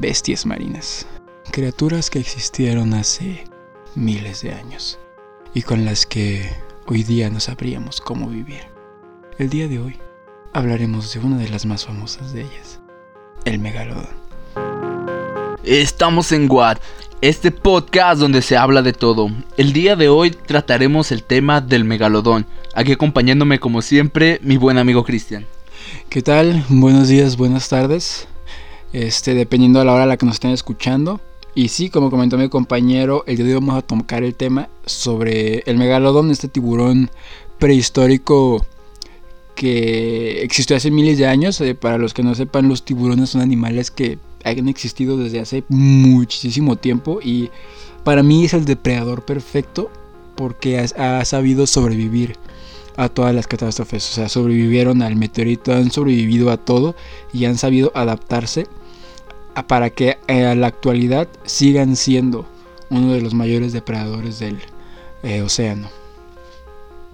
bestias marinas, criaturas que existieron hace miles de años y con las que hoy día no sabríamos cómo vivir. El día de hoy hablaremos de una de las más famosas de ellas, el megalodón. Estamos en What, este podcast donde se habla de todo. El día de hoy trataremos el tema del megalodón. Aquí acompañándome como siempre mi buen amigo Cristian. ¿Qué tal? Buenos días, buenas tardes. Este, dependiendo de la hora a la que nos estén escuchando. Y sí, como comentó mi compañero, el día de hoy vamos a tocar el tema sobre el megalodón, este tiburón prehistórico que existió hace miles de años. Eh, para los que no sepan, los tiburones son animales que han existido desde hace muchísimo tiempo y para mí es el depredador perfecto porque ha, ha sabido sobrevivir a todas las catástrofes. O sea, sobrevivieron al meteorito, han sobrevivido a todo y han sabido adaptarse para que eh, a la actualidad sigan siendo uno de los mayores depredadores del eh, océano.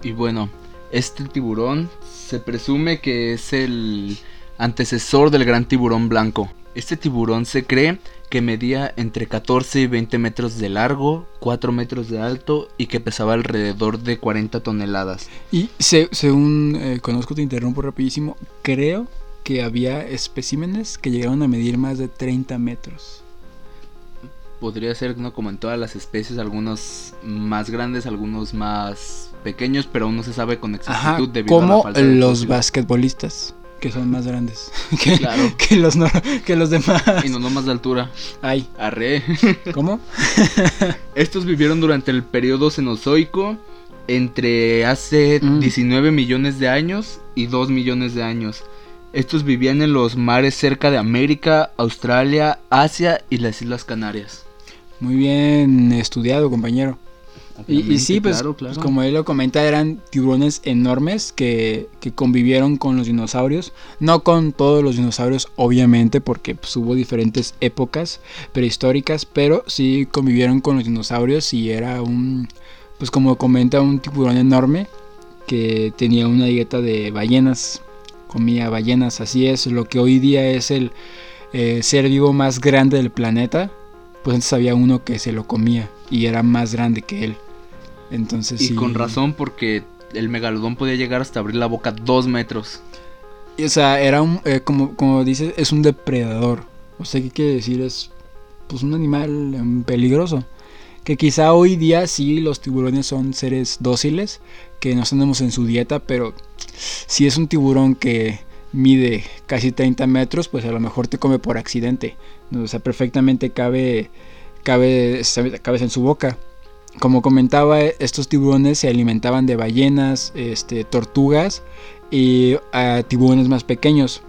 Y bueno, este tiburón se presume que es el antecesor del gran tiburón blanco. Este tiburón se cree que medía entre 14 y 20 metros de largo, 4 metros de alto y que pesaba alrededor de 40 toneladas. Y según eh, conozco, te interrumpo rapidísimo, creo que había especímenes que llegaron a medir más de 30 metros. Podría ser, ¿no? como en todas las especies, algunos más grandes, algunos más pequeños, pero aún no se sabe con exactitud debido como a la falta de los basquetbolistas que son más grandes que, claro. que, los, que los demás. Y no, no más de altura. Ay. Arre. ¿Cómo? Estos vivieron durante el periodo Cenozoico entre hace 19 mm. millones de años y 2 millones de años. Estos vivían en los mares cerca de América, Australia, Asia y las Islas Canarias. Muy bien estudiado, compañero. Y, sí, pues, pues, como él lo comenta, eran tiburones enormes que, que, convivieron con los dinosaurios. No con todos los dinosaurios, obviamente, porque pues, hubo diferentes épocas prehistóricas, pero sí convivieron con los dinosaurios y era un, pues como comenta, un tiburón enorme que tenía una dieta de ballenas comía ballenas. Así es, lo que hoy día es el eh, ser vivo más grande del planeta, pues antes había uno que se lo comía y era más grande que él. Entonces, y con razón porque el megalodón podía llegar hasta abrir la boca dos metros. o sea, era un, eh, como, como dices, es un depredador. O sea, ¿qué quiere decir? Es pues un animal em, peligroso. Que quizá hoy día sí los tiburones son seres dóciles, que no tenemos en su dieta, pero si es un tiburón que mide casi 30 metros, pues a lo mejor te come por accidente. O sea, perfectamente cabe, cabe, en su boca. Como comentaba, estos tiburones se alimentaban de ballenas, este, tortugas y tiburones más pequeños.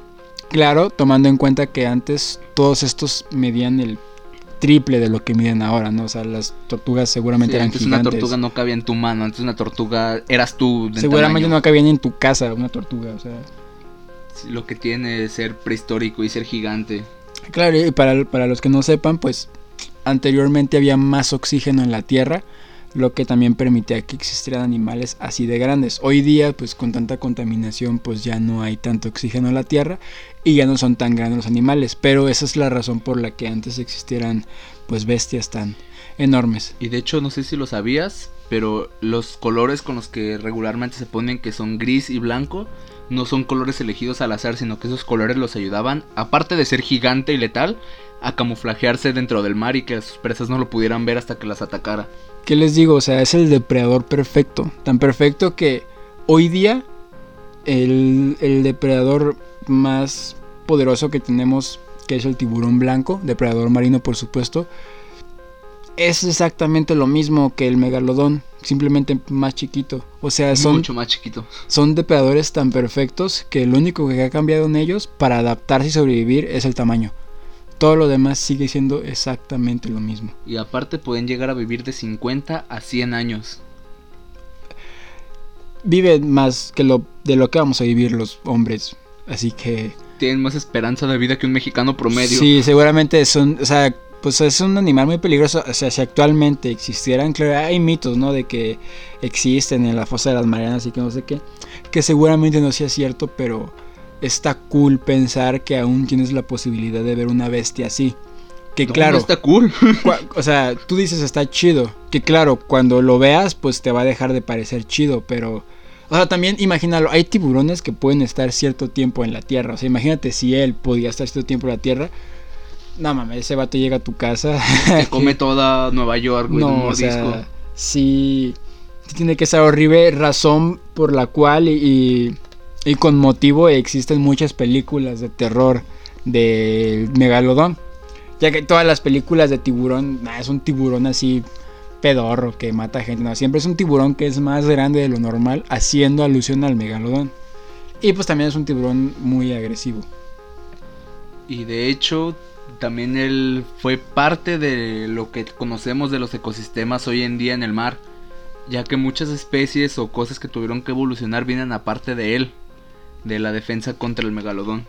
Claro, tomando en cuenta que antes todos estos medían el triple de lo que miden ahora, ¿no? O sea, las tortugas seguramente eran antes una tortuga no cabía en tu mano, antes una tortuga eras tú. seguramente no cabía ni en tu casa una tortuga, o sea. lo que tiene ser prehistórico y ser gigante. Claro, y para, para los que no sepan, pues anteriormente había más oxígeno en la Tierra lo que también permitía que existieran animales así de grandes. Hoy día, pues con tanta contaminación, pues ya no hay tanto oxígeno en la tierra y ya no son tan grandes los animales, pero esa es la razón por la que antes existieran pues bestias tan enormes. Y de hecho, no sé si lo sabías, pero los colores con los que regularmente se ponen que son gris y blanco no son colores elegidos al azar, sino que esos colores los ayudaban, aparte de ser gigante y letal, a camuflajearse dentro del mar y que sus presas no lo pudieran ver hasta que las atacara. ¿Qué les digo? O sea, es el depredador perfecto. Tan perfecto que hoy día el, depredador más poderoso que tenemos, que es el tiburón blanco, depredador marino por supuesto, es exactamente lo mismo que el megalodón, simplemente más chiquito. O sea, son mucho más chiquito. Son depredadores tan perfectos que lo único que ha cambiado en ellos para adaptarse y sobrevivir es el tamaño todo lo demás sigue siendo exactamente lo mismo. Y aparte pueden llegar a vivir de 50 a 100 años. Viven más que lo de lo que vamos a vivir los hombres, así que tienen más esperanza de vida que un mexicano promedio. Sí, seguramente son, o sea, pues es un animal muy peligroso. O sea, si actualmente existieran, claro, hay mitos, ¿no? De que existen en la fosa de las Marianas y que no sé qué. Que seguramente no sea cierto, pero está cool pensar que aún tienes la posibilidad de ver una bestia así. Que No, claro, no está cool. o sea, tú dices está chido. Que claro, cuando lo veas, pues te va a dejar de parecer chido, pero... O sea, también imagínalo, hay tiburones que pueden estar cierto tiempo en la tierra. O sea, imagínate si él podía estar cierto tiempo en la tierra. No mames, ese vato llega a tu casa. Se come toda Nueva York, güey, No, o sea, sí, sí tiene que ser horrible, razón por la cual y, y- y con motivo existen muchas películas de terror del megalodón. Ya que todas las películas de tiburón, nah, es un tiburón así pedorro que mata gente. No, siempre es un tiburón que es más grande de lo normal, haciendo alusión al megalodón. Y pues también es un tiburón muy agresivo. Y de hecho, también él fue parte de lo que conocemos de los ecosistemas hoy en día en el mar. Ya que muchas especies o cosas que tuvieron que evolucionar vienen aparte de él. De la defensa contra el megalodón.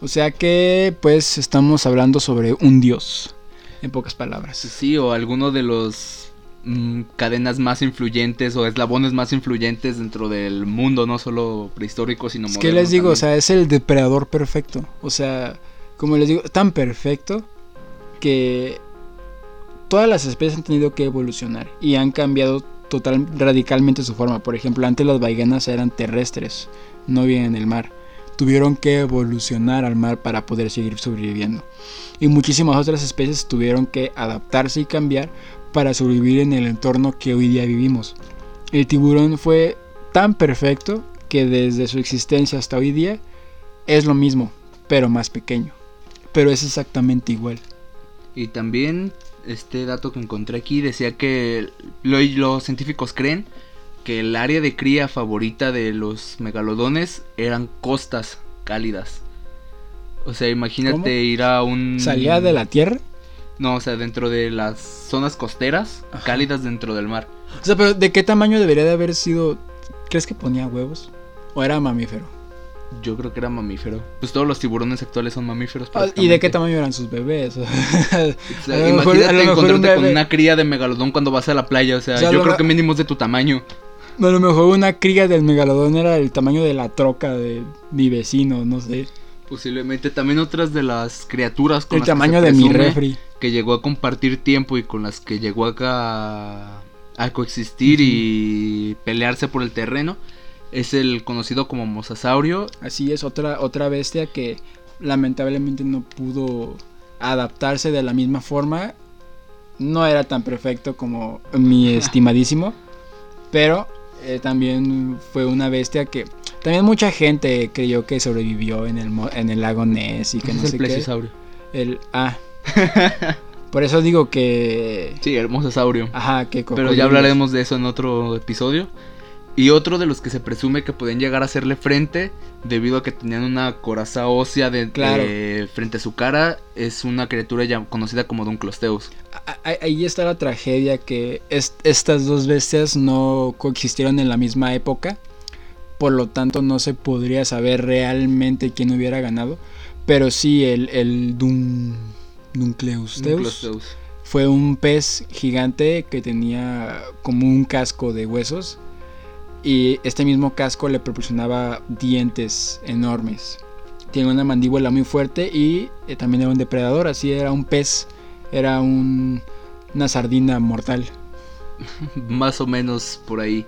O sea que pues estamos hablando sobre un dios, en pocas palabras. Sí, o alguno de los mm, cadenas más influyentes o eslabones más influyentes dentro del mundo, no solo prehistórico, sino Es moderno. que les digo, o sea, es el depredador perfecto. O sea, como les digo, tan perfecto que todas las especies han tenido que evolucionar y han cambiado total radicalmente su forma. Por ejemplo, antes las ballenas eran terrestres, no viven en el mar. Tuvieron que evolucionar al mar para poder seguir sobreviviendo. Y muchísimas otras especies tuvieron que adaptarse y cambiar para sobrevivir en el entorno que hoy día vivimos. El tiburón fue tan perfecto que desde su existencia hasta hoy día es lo mismo, pero más pequeño. Pero es exactamente igual. Y también este dato que encontré aquí decía que lo- los científicos creen que el área de cría favorita de los megalodones eran costas cálidas. O sea, imagínate ¿Cómo? ir a un... ¿Salía de la tierra? No, o sea, dentro de las zonas costeras, Ajá. cálidas dentro del mar. O sea, pero ¿de qué tamaño debería de haber sido? ¿Crees que ponía huevos? ¿O era mamífero? Yo creo que era mamífero. Pues todos los tiburones actuales son mamíferos. Ah, ¿Y de qué tamaño eran sus bebés? O sea, A lo mejor- imagínate un encontrarte con una cría de megalodón cuando vas a la playa. O sea, O sea, yo creo que mínimo es de tu tamaño. A lo mejor una cría del megalodón era el tamaño de la troca de mi vecino, no sé. Posiblemente también otras de las criaturas con El las que tamaño se de mi refri. que llegó a compartir tiempo y con las que llegó acá a coexistir y pelearse por el terreno es el conocido como mosasaurio. Así es, otra, otra bestia que lamentablemente no pudo adaptarse de la misma forma. No era tan perfecto como mi estimadísimo. Pero eh, también fue una bestia que... También mucha gente creyó que sobrevivió en el, en el lago Ness y que no es sé el qué. plesiosaurio. El... Ah. Por eso digo que... Sí, el mosasaurio. Ajá, que Pero ya hablaremos de eso en otro episodio. Y otro de los que se presume que pueden llegar a hacerle frente debido a que tenían una coraza ósea de, Claro. eh, frente a su cara es una criatura ya conocida como Dunclosteus. Ahí está la tragedia que est- estas dos bestias no coexistieron en la misma época. Por lo tanto no se podría saber realmente quién hubiera ganado. Pero sí, el, el Dun, Duncleus Teus Dunclosteus. fue un pez gigante que tenía como un casco de huesos. Y este mismo casco le proporcionaba dientes enormes. Tiene una mandíbula muy fuerte y eh, también era un depredador, así era un pez, era un- una sardina mortal. Más o menos por ahí.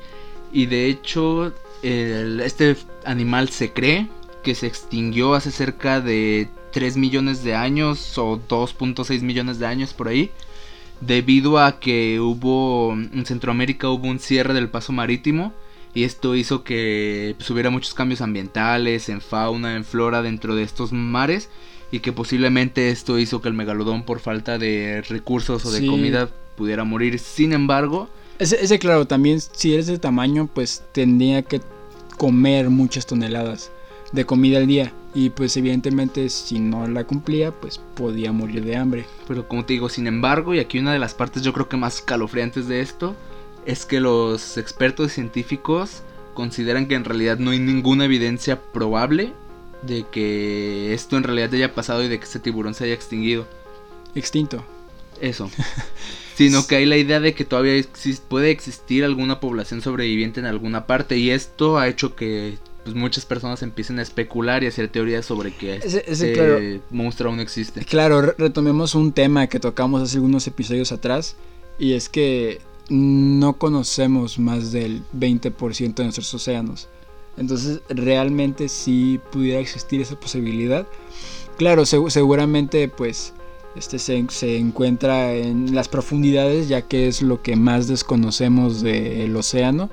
Y de hecho, este animal se cree que se extinguió hace cerca de 3 millones de años o 2.6 millones de años por ahí. Debido a que hubo en Centroamérica hubo un cierre del paso marítimo. Y esto hizo que pues, hubiera muchos cambios ambientales, en fauna, en flora dentro de estos mares. Y que posiblemente esto hizo que el megalodón por falta de recursos o de Sí. comida pudiera morir. Sin embargo, Ese, ese, claro, también si eres de tamaño, pues tendría que comer muchas toneladas de comida al día. Y pues evidentemente si no la cumplía, pues podía morir de hambre. Pero como te digo, sin embargo, y aquí una de las partes yo creo que más calofriantes de esto, es que los expertos científicos consideran que en realidad no hay ninguna evidencia probable de que esto en realidad haya pasado y de que este tiburón se haya extinguido. Extinto. Eso. Sino que hay la idea de que todavía puede existir alguna población sobreviviente en alguna parte y esto ha hecho que pues muchas personas empiecen a especular y hacer teorías sobre que Ese- ese, este claro. monstruo aún existe. Claro, re- retomemos un tema que tocamos hace algunos episodios atrás y es que no conocemos más del 20% de nuestros océanos. Entonces, realmente si pudiera existir esa posibilidad. Claro, segu- seguramente pues este se, se encuentra en las profundidades ya que es lo que más desconocemos del océano.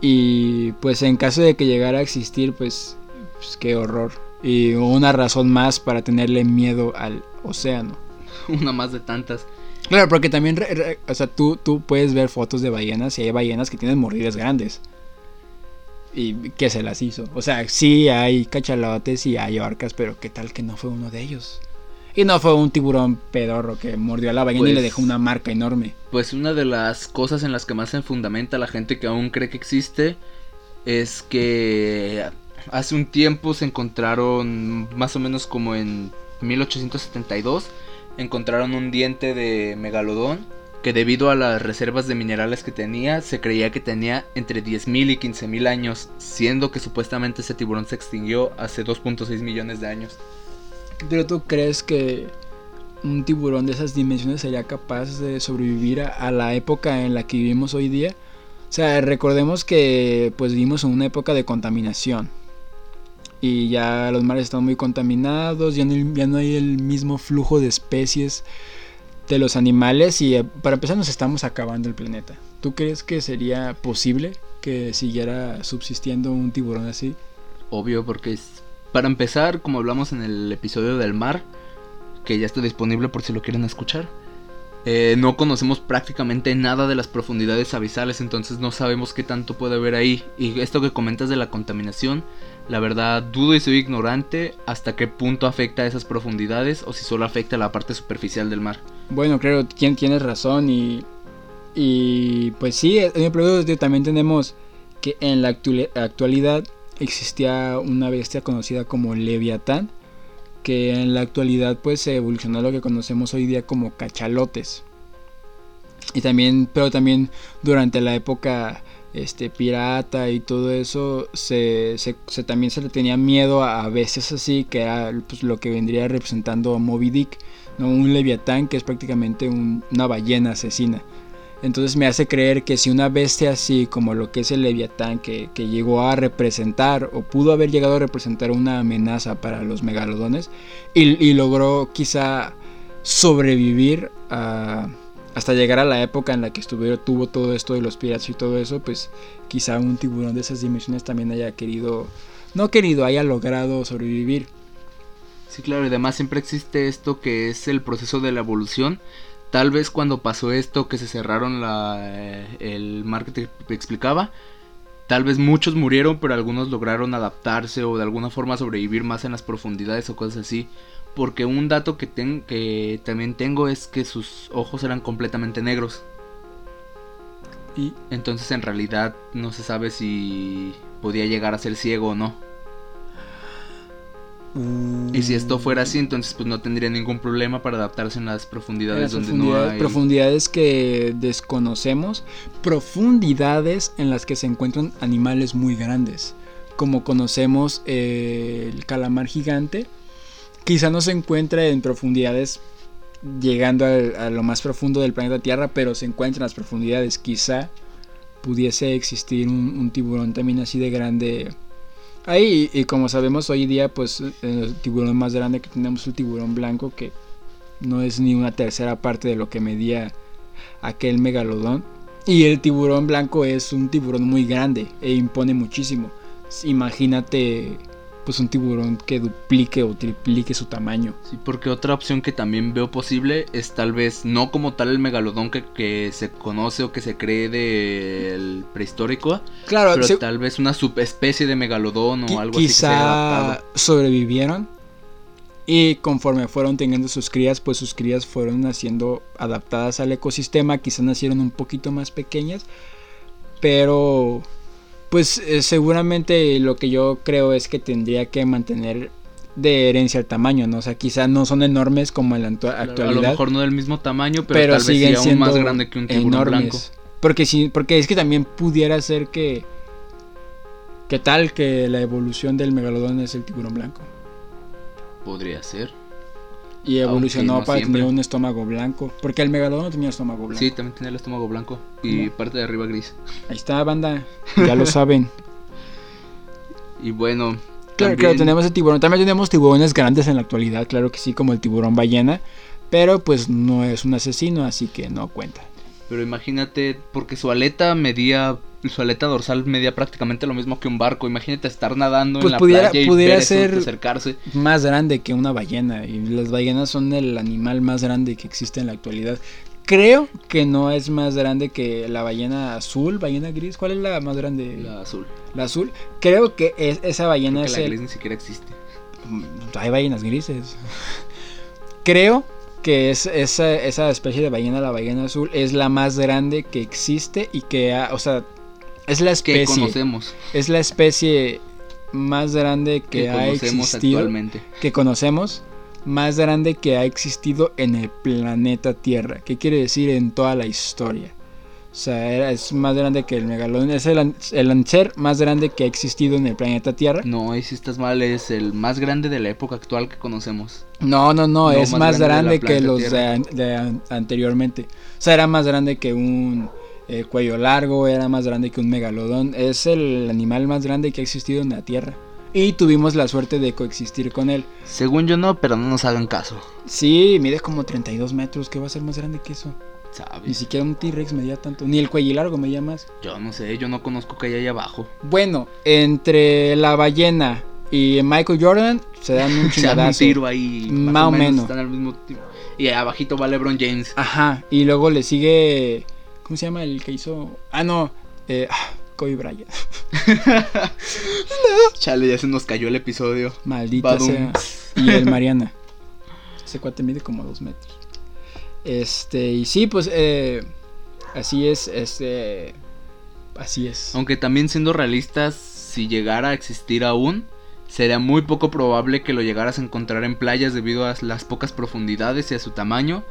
Y pues en caso de que llegara a existir, pues, pues qué horror. Y una razón más para tenerle miedo al océano. Una más de tantas. Claro, porque también, re- re- o sea, tú, tú puedes ver fotos de ballenas y hay ballenas que tienen mordidas grandes. ¿Y qué se las hizo? O sea, sí hay cachalotes y hay orcas, pero ¿qué tal que no fue uno de ellos? Y no fue un tiburón pedorro que mordió a la ballena y Pues- le dejó una marca enorme. Pues una de las cosas en las que más se fundamenta la gente que aún cree que existe es que hace un tiempo se encontraron, más o menos como en 1872, encontraron un diente de megalodón que debido a las reservas de minerales que tenía, se creía que tenía entre 10.000 y 15.000 años, siendo que supuestamente ese tiburón se extinguió hace 2.6 millones de años. ¿Pero tú crees que un tiburón de esas dimensiones sería capaz de sobrevivir a, la época en la que vivimos hoy día? O sea, recordemos que pues vivimos en una época de contaminación. Y ya los mares están muy contaminados, ya no, ya no hay el mismo flujo de especies de los animales y eh, para empezar nos estamos acabando el planeta. ¿Tú crees que sería posible que siguiera subsistiendo un tiburón así? Obvio, porque es... Para empezar, como hablamos en el episodio del mar, que ya está disponible por si lo quieren escuchar, eh, no conocemos prácticamente nada de las profundidades abisales, entonces no sabemos qué tanto puede haber ahí. Y esto que comentas de la contaminación, la verdad dudo y soy ignorante hasta qué punto afecta a esas profundidades o si solo afecta a la parte superficial del mar. Bueno, creo tien- tienes razón y, y pues sí, en también tenemos que en la actuali- actualidad existía una bestia conocida como Leviatán, que en la actualidad pues se evolucionó a lo que conocemos hoy día como cachalotes. Y también, pero también durante la época este pirata y todo eso se, se- se- también se le tenía miedo a, a bestias así que era pues, lo que vendría representando a Moby Dick ¿no? un leviatán que es prácticamente un- una ballena asesina. Entonces me hace creer que si una bestia así como lo que es el leviatán que, que llegó a representar o pudo haber llegado a representar una amenaza para los megalodones y logró quizá sobrevivir a- hasta llegar a la época en la que estuvieron, tuvo todo esto de los piratas y todo eso, pues quizá un tiburón de esas dimensiones también haya querido, no querido, haya logrado sobrevivir. Sí, claro, y además siempre existe esto que es el proceso de la evolución. Tal vez cuando pasó esto que se cerraron la, eh, el mar que explicaba, tal vez muchos murieron, pero algunos lograron adaptarse o de alguna forma sobrevivir más en las profundidades o cosas así. Porque un dato que, ten- que también tengo es que sus ojos eran completamente negros. Y Entonces en realidad no se sabe si podía llegar a ser ciego o no. Y si esto fuera así, entonces pues no tendría ningún problema para adaptarse en las profundidades las donde profundidades, no hay... profundidades que desconocemos, profundidades en las que se encuentran animales muy grandes, como conocemos eh, el calamar gigante, quizá no se encuentra en profundidades llegando al- a, lo más profundo del planeta Tierra, pero se encuentra en las profundidades, quizá pudiese existir un, un tiburón también así de grande. Ahí, y como sabemos hoy día, pues el tiburón más grande que tenemos es el tiburón blanco, que no es ni una tercera parte de lo que medía aquel megalodón. Y el tiburón blanco es un tiburón muy grande e impone muchísimo. Imagínate pues un tiburón que duplique o triplique su tamaño. Sí, porque otra opción que también veo posible es tal vez no como tal el megalodón que, que se conoce o que se cree del prehistórico, Claro, pero se- tal vez una subespecie de megalodón o algo así se haya quizá sobrevivieron y conforme fueron teniendo sus crías, pues sus crías fueron naciendo adaptadas al ecosistema, quizá nacieron un poquito más pequeñas, pero pues eh, seguramente lo que yo creo es que tendría que mantener de herencia el tamaño, ¿no? O sea, quizá no son enormes como en la actua- Claro, A lo actualidad, mejor no del mismo tamaño, pero, pero tal vez siguen aún siendo más grande que un tiburón enormes. blanco. Porque sí, porque es que también pudiera ser que ¿Qué tal que la evolución del megalodón es el tiburón blanco? Podría ser. Y evolucionó no para siempre. tener un estómago blanco. Porque el megalodón tenía estómago blanco. Sí, también tenía el estómago blanco y parte de arriba gris. Ahí está, banda. Ya lo saben. Y bueno, Claro, también- claro, tenemos el tiburón. También tenemos tiburones grandes en la actualidad, claro que sí, como el tiburón ballena. Pero pues no es un asesino, así que no cuenta. Pero imagínate, porque su aleta medía, su aleta dorsal medía prácticamente lo mismo que un barco. Imagínate estar nadando Pues en la pudiera- playa y pudiera ver eso, ser- acercarse. Más grande que una ballena. Y las ballenas son el animal más grande que existe en la actualidad. Creo que no es más grande que la ballena azul, ballena gris. ¿Cuál es la más grande? La, La azul. azul. Creo que es, esa ballena Creo que es la el- gris ni siquiera existe. Hay ballenas grises. Creo que es esa, esa especie de ballena, la ballena azul, es la más grande que existe y que, ha- o sea, es la Que especie, conocemos. es la especie más grande que, Que ha conocemos existido, actualmente. que conocemos, más grande que ha existido en el planeta Tierra. ¿Qué quiere decir en toda la historia? O sea, era- es más grande que el megalodón, es el, el ser más grande que ha existido en el planeta Tierra. No, ahí sí estás mal, es el más grande de la época actual que conocemos. No, no, no, No, es más más grande que los de, anteriormente. O sea, era más grande que un eh, cuello largo, era más grande que un megalodón. Es el animal más grande que ha existido en la Tierra. Y tuvimos la suerte de coexistir con él. Según yo no, pero no nos hagan caso. Sí, mide como 32 metros, ¿qué va a ser más grande que eso? Ni siquiera un T-Rex medía tanto, ni el cuello largo medía más. Yo no sé, yo no conozco que hay ahí abajo. Bueno, entre la ballena y Michael Jordan se dan un Se dan un chingadazo. tiro ahí. Más o menos. Están al mismo tiempo. Y abajito va LeBron James. Ajá, y luego le sigue. ¿Cómo se llama el que hizo? Ah, no, eh, ah, Kobe Bryant. Chale, ya se nos cayó el episodio. Maldita Badum. sea. Y el Mariana. Ese cuate mide como dos metros. Este, y sí, pues, eh, así es, este. Así es. Aunque también siendo realistas, si llegara a existir aún, sería muy poco probable que lo llegaras a encontrar en playas debido a las pocas profundidades y a su tamaño.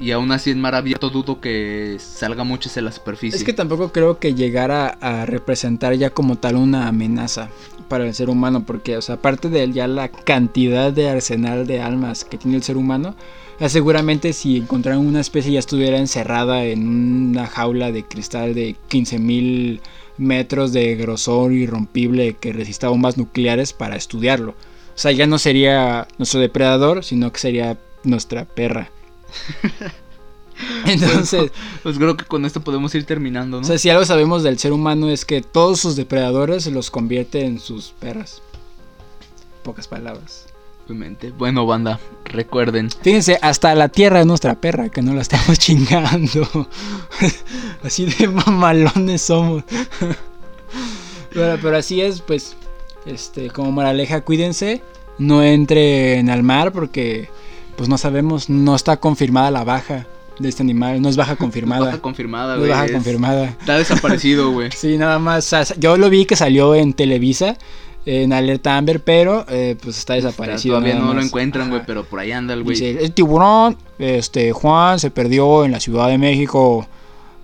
Y aún así en mar abierto dudo que salga mucho hacia la superficie. Es que tampoco creo que llegara a representar ya como tal una amenaza para el ser humano, porque, o sea, aparte de ya la cantidad de arsenal de almas que tiene el ser humano, ya seguramente si encontraran una especie ya estuviera encerrada en una jaula de cristal de 15.000 metros de grosor irrompible que resista bombas nucleares para estudiarlo. O sea, ya no sería nuestro depredador, sino que sería nuestra perra. Entonces, Pues creo que con esto podemos ir terminando, ¿no? o sea, si algo sabemos del ser humano es que todos sus depredadores los convierte en sus perras. Pocas palabras. Bueno, banda, recuerden. Fíjense, hasta la tierra es nuestra perra, que no la estamos chingando. así de mamalones somos. pero, pero así es, pues, este, como moraleja, cuídense, no entren al mar porque, pues no sabemos, no está confirmada la baja de este animal, no es baja confirmada. Baja confirmada, güey. baja es- confirmada. Está desaparecido, güey. Sí, nada más. yo lo vi que salió en Televisa, en Alerta Amber, pero eh, pues está desaparecido. Todavía no lo encuentran, güey, pero por ahí anda el güey. El tiburón, este, Juan se perdió en la Ciudad de México.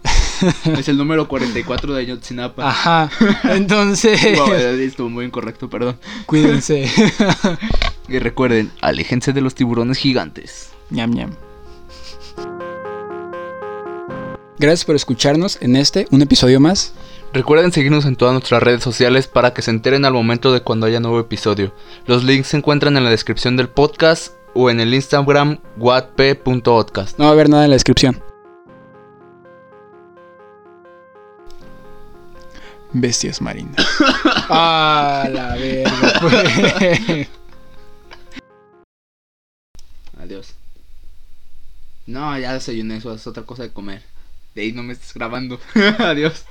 Es el número 44 de Ayotzinapa. Ajá. Entonces, Wow, estuvo muy incorrecto, perdón. cuídense. Y recuerden, aléjense de los tiburones gigantes. ñam ñam. Gracias por escucharnos en este, un episodio más. Recuerden seguirnos en todas nuestras redes sociales para que se enteren al momento de cuando haya nuevo episodio. Los links se encuentran en la descripción del podcast o en el Instagram watp.podcast. No va a haber nada en la descripción. Bestias marinas. ah, la verga, pues. Adiós. No, ya desayuné, eso es otra cosa de comer. De ahí no me estés grabando. Adiós.